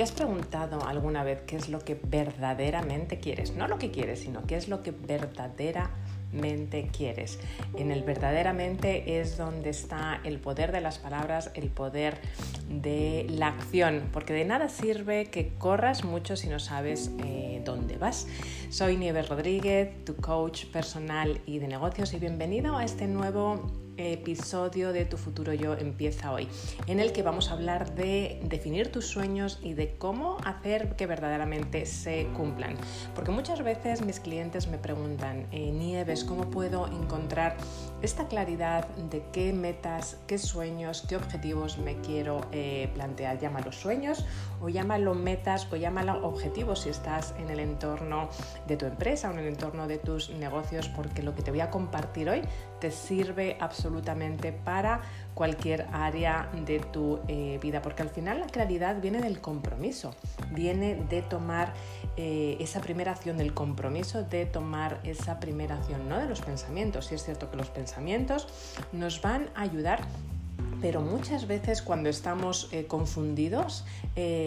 ¿Te has preguntado alguna vez qué es lo que verdaderamente quieres? No lo que quieres, sino qué es lo que verdaderamente quieres. En el verdaderamente es donde está el poder de las palabras, el poder de la acción, porque de nada sirve que corras mucho si no sabes eh, dónde vas. Soy Nieves Rodríguez, tu coach personal y de negocios y bienvenido a este nuevo episodio de Tu futuro yo empieza hoy, en el que vamos a hablar de definir tus sueños y de cómo hacer que verdaderamente se cumplan. Porque muchas veces mis clientes me preguntan, eh, Nieves, ¿cómo puedo encontrar esta claridad de qué metas, qué sueños, qué objetivos me quiero eh, plantear? Llámalo sueños o llámalo metas o llámalo objetivos si estás en el entorno de tu empresa o en el entorno de tus negocios, porque lo que te voy a compartir hoy te sirve absolutamente para cualquier área de tu eh, vida, porque al final la claridad viene del compromiso, viene de tomar eh, esa primera acción, del compromiso de tomar esa primera acción, no de los pensamientos. Y es cierto que los pensamientos nos van a ayudar pero muchas veces cuando estamos eh, confundidos,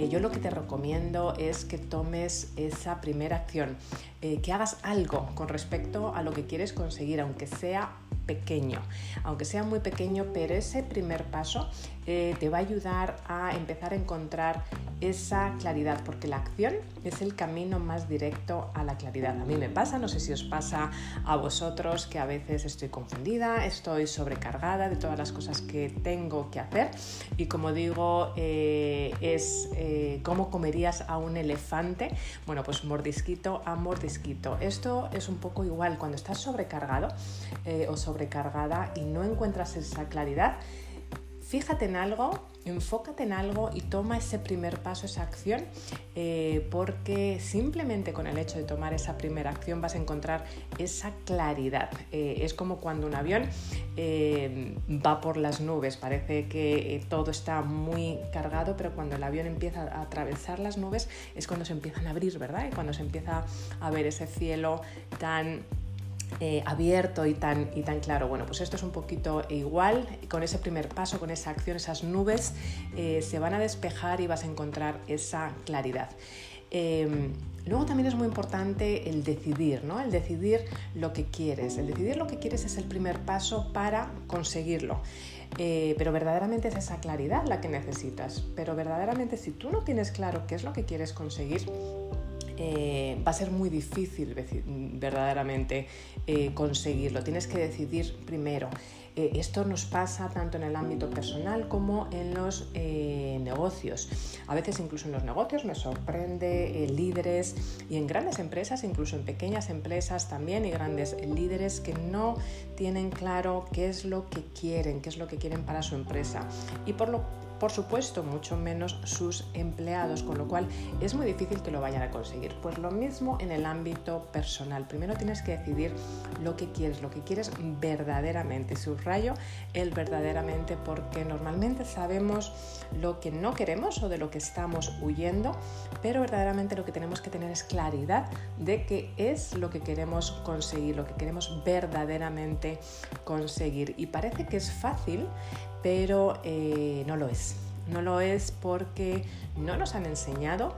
yo lo que te recomiendo es que tomes esa primera acción, que hagas algo con respecto a lo que quieres conseguir, aunque sea pequeño, aunque sea muy pequeño, pero ese primer paso eh, te va a ayudar a empezar a encontrar esa claridad, porque la acción es el camino más directo a la claridad. A mí me pasa, no sé si os pasa a vosotros, que a veces estoy confundida, estoy sobrecargada de todas las cosas que tengo que hacer y como digo, eh, es eh, cómo comerías a un elefante, bueno, pues mordisquito a mordisquito. Esto es un poco igual cuando estás sobrecargado o sobrecargada y no encuentras esa claridad fíjate en algo, enfócate en algo y toma ese primer paso, esa acción, eh, porque simplemente con el hecho de tomar esa primera acción vas a encontrar esa claridad. Eh, es como cuando un avión eh, va por las nubes, parece que todo está muy cargado, pero cuando el avión empieza a atravesar las nubes es cuando se empiezan a abrir, ¿verdad? Y cuando se empieza a ver ese cielo tan eh, abierto y tan, y tan claro. Bueno, pues esto es un poquito igual, con ese primer paso, con esa acción, esas nubes eh, se van a despejar y vas a encontrar esa claridad. Em, luego también es muy importante el decidir, ¿no? El decidir lo que quieres. El decidir lo que quieres es el primer paso para conseguirlo. Eh, pero verdaderamente es esa claridad la que necesitas. Pero verdaderamente si tú no tienes claro qué es lo que quieres conseguir, eh, va a ser muy difícil verdaderamente eh, conseguirlo. Tienes que decidir primero. Eh, esto nos pasa tanto en el ámbito personal como en los negocios. A veces incluso en los negocios me sorprende líderes y en grandes empresas, incluso en pequeñas empresas también y grandes líderes que no tienen claro qué es lo que quieren, qué es lo que quieren para su empresa. Y por lo por supuesto, mucho menos sus empleados, con lo cual es muy difícil que lo vayan a conseguir. Pues lo mismo en el ámbito personal. Primero tienes que decidir lo que quieres, lo que quieres verdaderamente. Subrayo el verdaderamente porque normalmente sabemos lo que no queremos o de lo que estamos huyendo, pero verdaderamente lo que tenemos que tener es claridad de qué es lo que queremos conseguir, lo que queremos verdaderamente conseguir. Y parece que es fácil, pero eh, no lo es. No lo es porque no nos han enseñado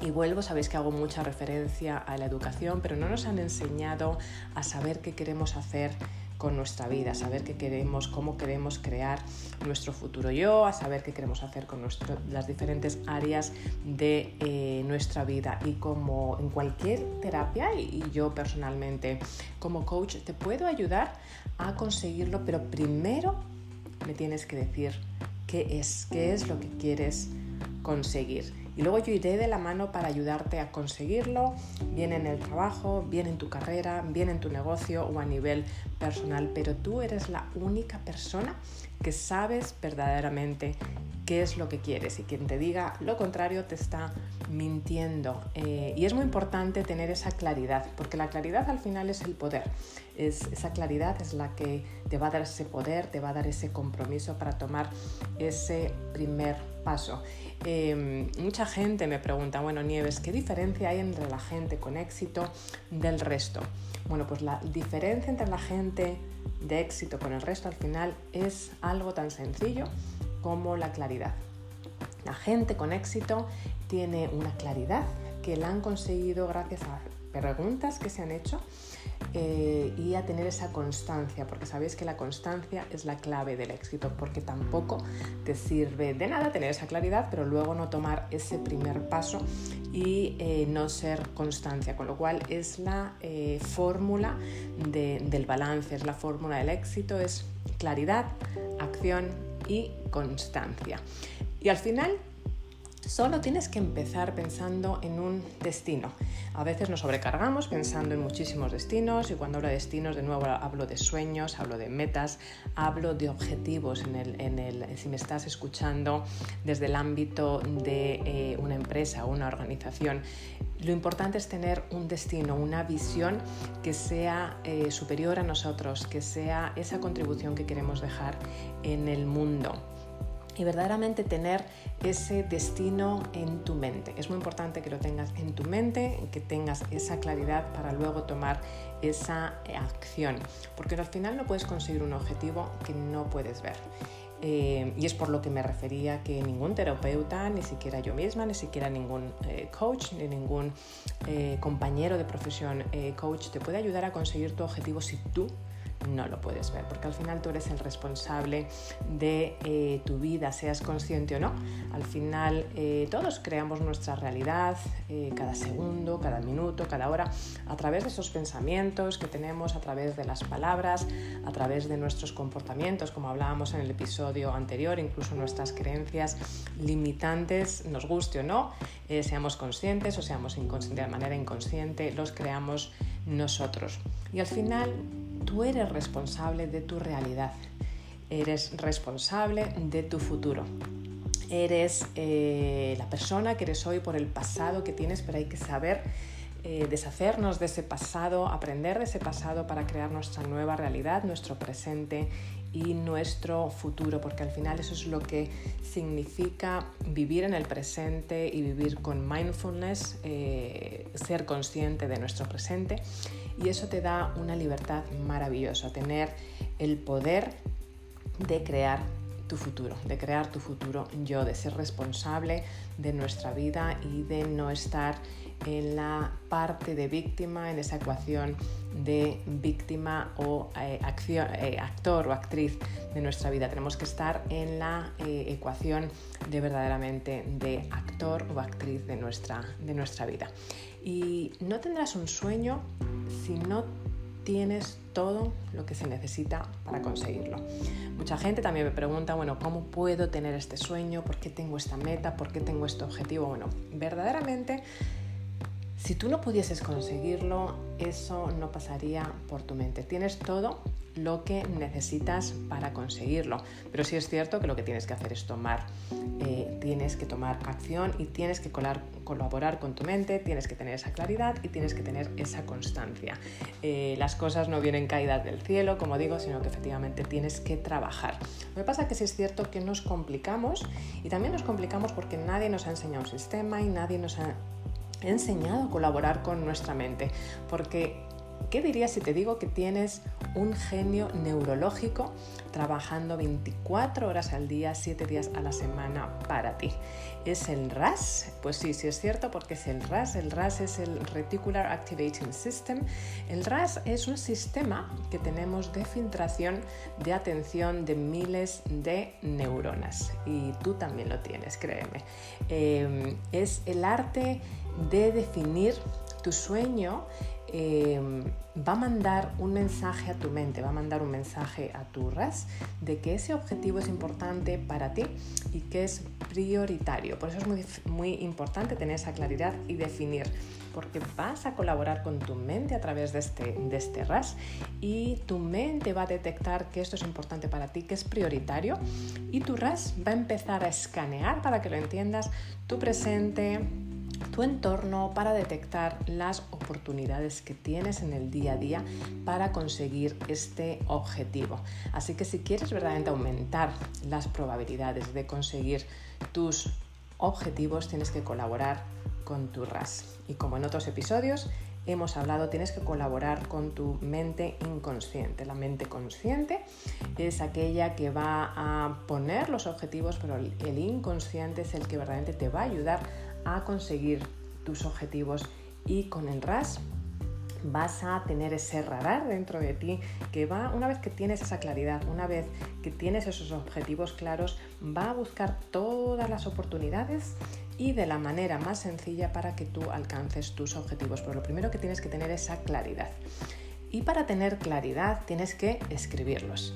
y vuelvo, sabéis que hago mucha referencia a la educación, pero no nos han enseñado a saber qué queremos hacer con nuestra vida, a saber qué queremos, cómo queremos crear nuestro futuro yo, a saber qué queremos hacer con las diferentes áreas de eh, nuestra vida. Y como en cualquier terapia, y yo personalmente como coach, te puedo ayudar a conseguirlo, pero primero me tienes que decir qué es, qué es lo que quieres conseguir. Y luego yo iré de la mano para ayudarte a conseguirlo, bien en el trabajo, bien en tu carrera, bien en tu negocio o a nivel personal. Pero tú eres la única persona que sabes verdaderamente qué es lo que quieres y quien te diga lo contrario te está mintiendo. Eh, y es muy importante tener esa claridad, porque la claridad al final es el poder. Es, esa claridad es la que te va a dar ese poder, te va a dar ese compromiso para tomar ese primer paso. Em, mucha gente me pregunta, bueno, Nieves, ¿qué diferencia hay entre la gente con éxito del resto? Bueno, pues la diferencia entre la gente de éxito con el resto al final es algo tan sencillo como la claridad. La gente con éxito tiene una claridad que la han conseguido gracias a preguntas que se han hecho eh, y a tener esa constancia, porque sabéis que la constancia es la clave del éxito, porque tampoco te sirve de nada tener esa claridad, pero luego no tomar ese primer paso y eh, no ser constancia, con lo cual es la eh, fórmula del balance, es la fórmula del éxito, es claridad, acción y constancia. Y al final Solo tienes que empezar pensando en un destino. A veces nos sobrecargamos pensando en muchísimos destinos y cuando hablo de destinos, de nuevo hablo de sueños, hablo de metas, hablo de objetivos. En el, si me estás escuchando desde el ámbito de eh, una empresa o una organización, lo importante es tener un destino, una visión que sea eh, superior a nosotros, que sea esa contribución que queremos dejar en el mundo y verdaderamente tener ese destino en tu mente. Es muy importante que lo tengas en tu mente, que tengas esa claridad para luego tomar esa acción, porque al final no puedes conseguir un objetivo que no puedes ver. Eh, y es por lo que me refería que ningún terapeuta, ni siquiera yo misma, ni siquiera ningún eh, coach, ni ningún eh, compañero de profesión coach te puede ayudar a conseguir tu objetivo si tú no lo puedes ver, porque al final tú eres el responsable de eh, tu vida, seas consciente o no. Al final eh, todos creamos nuestra realidad eh, cada segundo, cada minuto, cada hora, a través de esos pensamientos que tenemos, a través de las palabras, a través de nuestros comportamientos, como hablábamos en el episodio anterior, incluso nuestras creencias limitantes, nos guste o no, seamos conscientes o seamos inconscientes de manera inconsciente, los creamos nosotros. Y al final Tú eres responsable de tu realidad, eres responsable de tu futuro. Eres eh, la persona que eres hoy por el pasado que tienes, pero hay que saber eh, deshacernos de ese pasado, aprender de ese pasado para crear nuestra nueva realidad, nuestro presente y nuestro futuro, porque al final eso es lo que significa vivir en el presente y vivir con mindfulness, eh, ser consciente de nuestro presente y eso te da una libertad maravillosa, tener el poder de crear tu futuro, de crear tu futuro yo, de ser responsable de nuestra vida y de no estar en la parte de víctima, en esa ecuación de víctima o eh, eh, actor o actriz de nuestra vida. Tenemos que estar en la eh, ecuación de verdaderamente de actor o actriz de nuestra, de nuestra vida. Y no tendrás un sueño si no tienes todo lo que se necesita para conseguirlo. Mucha gente también me pregunta, bueno, ¿cómo puedo tener este sueño? ¿Por qué tengo esta meta? ¿Por qué tengo este objetivo? Bueno, verdaderamente si tú no pudieses conseguirlo, eso no pasaría por tu mente. Tienes todo lo que necesitas para conseguirlo. Pero sí es cierto que lo que tienes que hacer es tomar, eh, tienes que tomar acción y tienes que colaborar con tu mente, tienes que tener esa claridad y tienes que tener esa constancia. Eh, las cosas no vienen caídas del cielo, como digo, sino que efectivamente tienes que trabajar. Lo que pasa es que sí es cierto que nos complicamos y también nos complicamos porque nadie nos ha enseñado un sistema y nadie nos ha enseñado a colaborar con nuestra mente, porque ¿qué dirías si te digo que tienes un genio neurológico trabajando 24 horas al día, 7 días a la semana para ti? ¿Es el RAS? Pues sí, sí es cierto porque es el RAS. El RAS es el Reticular Activating System. El RAS es un sistema que tenemos de filtración de atención de miles de neuronas y tú también lo tienes, créeme. Eh, es el arte de definir tu sueño em, va a mandar un mensaje a tu mente, va a mandar un mensaje a tu RAS de que ese objetivo es importante para ti y que es prioritario. Por eso es muy, muy importante tener esa claridad y definir, porque vas a colaborar con tu mente a través de este, de este RAS y tu mente va a detectar que esto es importante para ti, que es prioritario y tu RAS va a empezar a escanear para que lo entiendas tu presente, tu entorno para detectar las oportunidades que tienes en el día a día para conseguir este objetivo. Así que si quieres verdaderamente aumentar las probabilidades de conseguir tus objetivos, tienes que colaborar con tu RAS. Y como en otros episodios, hemos hablado, tienes que colaborar con tu mente inconsciente. La mente consciente es aquella que va a poner los objetivos, pero el inconsciente es el que verdaderamente te va a ayudar a conseguir tus objetivos y con el RAS vas a tener ese radar dentro de ti que va, una vez que tienes esa claridad, una vez que tienes esos objetivos claros, va a buscar todas las oportunidades y de la manera más sencilla para que tú alcances tus objetivos. Pero lo primero que tienes que tener es esa claridad. Y para tener claridad tienes que escribirlos.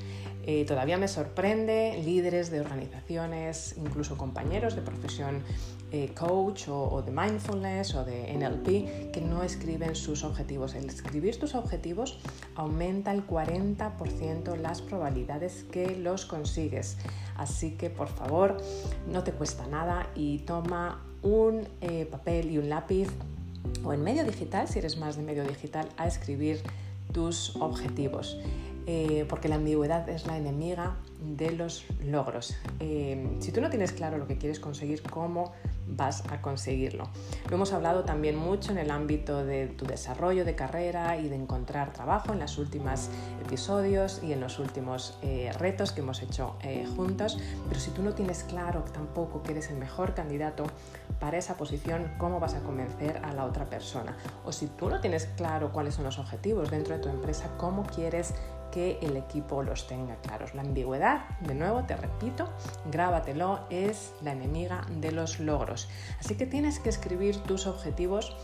Eh, todavía me sorprende líderes de organizaciones, incluso compañeros de profesión eh, coach o, de mindfulness o de NLP que no escriben sus objetivos. El escribir tus objetivos aumenta el 40% las probabilidades que los consigues. Así que por favor no te cuesta nada y toma un eh, papel y un lápiz o en medio digital, si eres más de medio digital, a escribir tus objetivos. Eh, porque la ambigüedad es la enemiga de los logros. Eh, si tú no tienes claro lo que quieres conseguir, ¿cómo vas a conseguirlo? Lo hemos hablado también mucho en el ámbito de tu desarrollo de carrera y de encontrar trabajo en los últimos episodios y en los últimos eh, retos que hemos hecho juntos, pero si tú no tienes claro tampoco que eres el mejor candidato para esa posición, ¿cómo vas a convencer a la otra persona? O si tú no tienes claro cuáles son los objetivos dentro de tu empresa, ¿cómo quieres que el equipo los tenga claros. La ambigüedad, de nuevo, te repito, grábatelo, es la enemiga de los logros. Así que tienes que escribir tus objetivos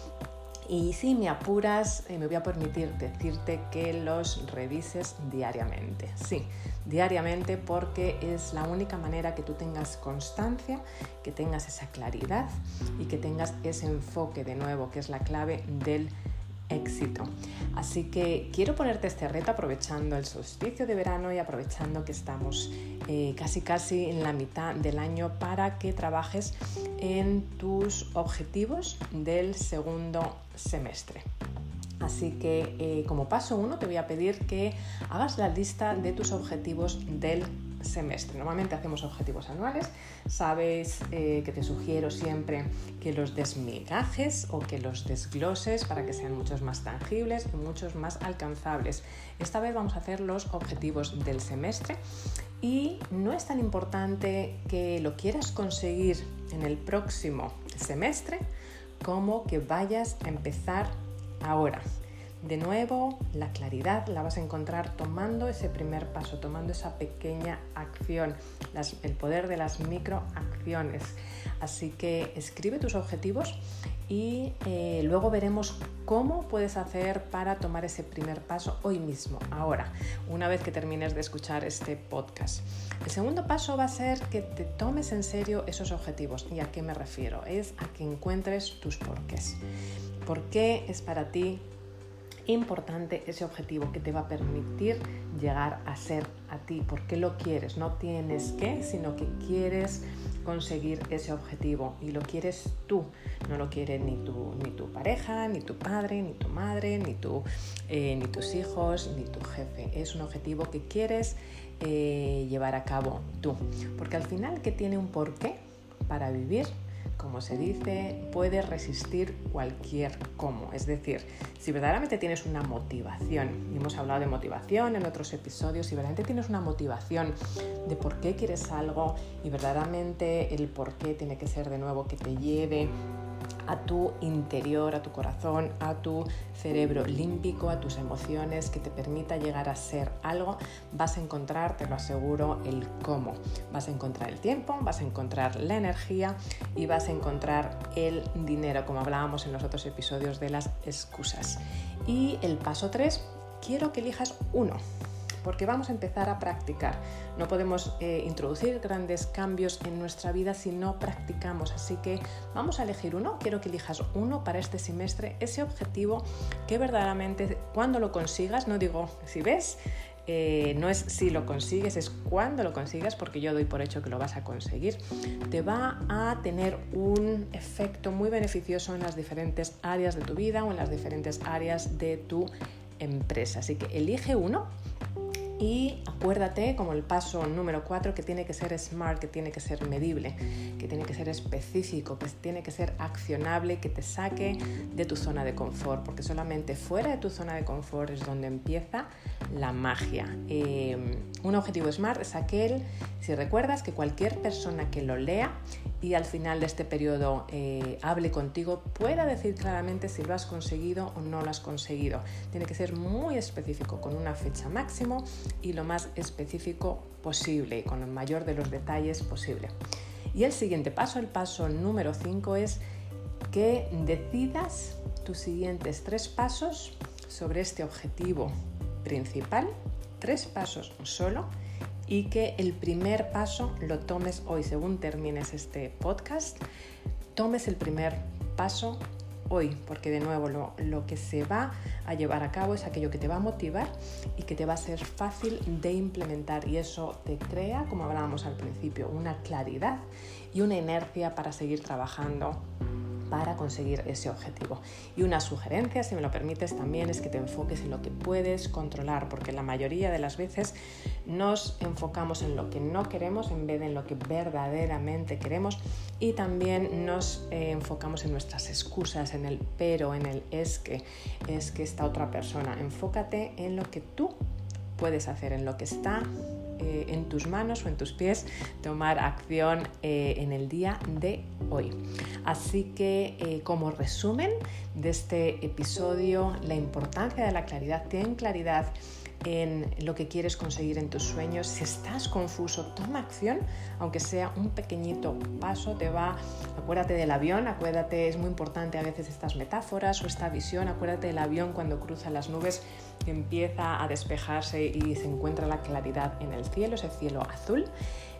y si me apuras, eh, me voy a permitir decirte que los revises diariamente. Sí, diariamente porque es la única manera que tú tengas constancia, que tengas esa claridad y que tengas ese enfoque de nuevo, que es la clave del éxito. Así que quiero ponerte este reto aprovechando el solsticio de verano y aprovechando que estamos eh, casi casi en la mitad del año para que trabajes en tus objetivos del segundo semestre. Así que eh, como paso uno te voy a pedir que hagas la lista de tus objetivos del semestre. Normalmente hacemos objetivos anuales. Sabes eh, que te sugiero siempre que los desmigajes o que los desgloses para que sean muchos más tangibles y muchos más alcanzables. Esta vez vamos a hacer los objetivos del semestre y no es tan importante que lo quieras conseguir en el próximo semestre como que vayas a empezar ahora. De nuevo, la claridad la vas a encontrar tomando ese primer paso, tomando esa pequeña acción, el poder de las microacciones. Así que escribe tus objetivos y eh, luego veremos cómo puedes hacer para tomar ese primer paso hoy mismo, ahora, una vez que termines de escuchar este podcast. El segundo paso va a ser que te tomes en serio esos objetivos. ¿Y a qué me refiero? Es a que encuentres tus porqués. ¿Por qué es para ti importante ese objetivo que te va a permitir llegar a ser a ti. ¿Por qué lo quieres? No tienes que, sino que quieres conseguir ese objetivo y lo quieres tú. No lo quiere ni tu, ni tu pareja, ni tu padre, ni tu madre, ni, eh, ni tus hijos, ni tu jefe. Es un objetivo que quieres eh, llevar a cabo tú. Porque al final que tiene un porqué para vivir como se dice, puede resistir cualquier cómo. Es decir, si verdaderamente tienes una motivación, y hemos hablado de motivación en otros episodios, si verdaderamente tienes una motivación de por qué quieres algo y verdaderamente el por qué tiene que ser de nuevo que te lleve a tu interior, a tu corazón, a tu cerebro límbico, a tus emociones, que te permita llegar a ser algo, vas a encontrar, te lo aseguro, el cómo. Vas a encontrar el tiempo, vas a encontrar la energía y vas a encontrar el dinero, como hablábamos en los otros episodios de las excusas. Y el paso 3, quiero que elijas uno porque vamos a empezar a practicar. No podemos eh, introducir grandes cambios en nuestra vida si no practicamos, así que vamos a elegir uno. Quiero que elijas uno para este semestre, ese objetivo que verdaderamente cuando lo consigas, no digo si ves, eh, no es si lo consigues, es cuando lo consigas, porque yo doy por hecho que lo vas a conseguir, te va a tener un efecto muy beneficioso en las diferentes áreas de tu vida o en las diferentes áreas de tu empresa. Así que elige uno y acuérdate, como el paso número 4, que tiene que ser smart, que tiene que ser medible, que tiene que ser específico, que tiene que ser accionable, que te saque de tu zona de confort, porque solamente fuera de tu zona de confort es donde empieza la magia. Eh, un objetivo SMART es aquel, si recuerdas, que cualquier persona que lo lea y al final de este periodo eh, hable contigo pueda decir claramente si lo has conseguido o no lo has conseguido. Tiene que ser muy específico, con una fecha máximo y lo más específico posible y con el mayor de los detalles posible. Y el siguiente paso, el paso número 5, es que decidas tus siguientes tres pasos sobre este objetivo principal, tres pasos solo, y que el primer paso lo tomes hoy, según termines este podcast, tomes el primer paso hoy, porque de nuevo lo, lo, que se va a llevar a cabo es aquello que te va a motivar y que te va a ser fácil de implementar. Y eso te crea, como hablábamos al principio, una claridad y una inercia para seguir trabajando para conseguir ese objetivo. Y una sugerencia, si me lo permites, también es que te enfoques en lo que puedes controlar, porque la mayoría de las veces nos enfocamos en lo que no queremos en vez de en lo que verdaderamente queremos y también nos eh, enfocamos en nuestras excusas, en el pero, en el es que, es que esta otra persona. Enfócate en lo que tú puedes hacer, en lo que está eh, en tus manos o en tus pies tomar acción eh, en el día de hoy. Así que eh, como resumen de este episodio, la importancia de la claridad, ten claridad en lo que quieres conseguir en tus sueños. Si estás confuso, toma acción, aunque sea un pequeñito paso, te va, acuérdate del avión, acuérdate, es muy importante a veces estas metáforas o esta visión, acuérdate del avión cuando cruza las nubes, empieza a despejarse y se encuentra la claridad en el cielo, ese cielo azul.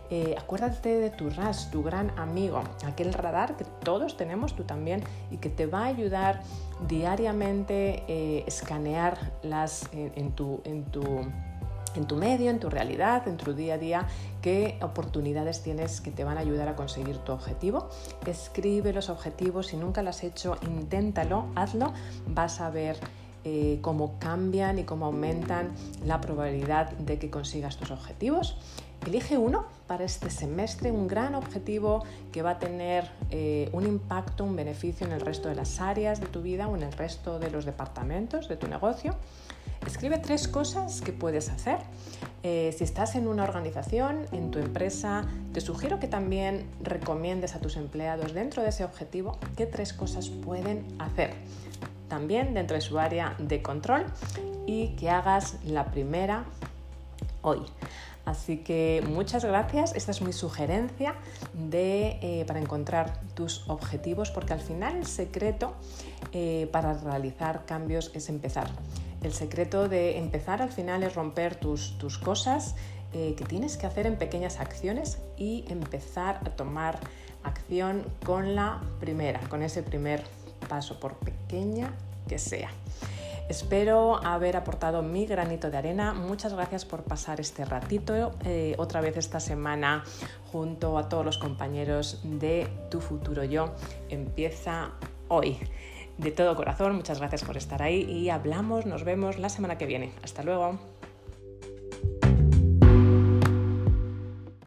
Eh, acuérdate de tu RAS, tu gran amigo, aquel radar que todos tenemos, tú también, y que te va a ayudar diariamente eh, escanear las en, en tu medio, en tu realidad, en tu día a día, qué oportunidades tienes que te van a ayudar a conseguir tu objetivo. Escribe los objetivos, si nunca lo has hecho, inténtalo, hazlo, vas a ver eh, cómo cambian y cómo aumentan la probabilidad de que consigas tus objetivos. Elige uno para este semestre, un gran objetivo que va a tener eh, un impacto, un beneficio en el resto de las áreas de tu vida o en el resto de los departamentos de tu negocio. Escribe tres cosas que puedes hacer. Eh, si estás en una organización, en tu empresa, te sugiero que también recomiendes a tus empleados dentro de ese objetivo qué tres cosas pueden hacer también dentro de su área de control y que hagas la primera hoy. Así que muchas gracias. Esta es mi sugerencia de, eh, para encontrar tus objetivos, porque al final el secreto eh, para realizar cambios es empezar. El secreto de empezar al final es romper tus, tus cosas eh, que tienes que hacer en pequeñas acciones y empezar a tomar acción con la primera, con ese primer paso, por pequeña que sea. Espero haber aportado mi granito de arena. Muchas gracias por pasar este ratito eh, otra vez esta semana junto a todos los compañeros de Tu Futuro Yo. Empieza hoy. De todo corazón, muchas gracias por estar ahí y hablamos, nos vemos la semana que viene. Hasta luego.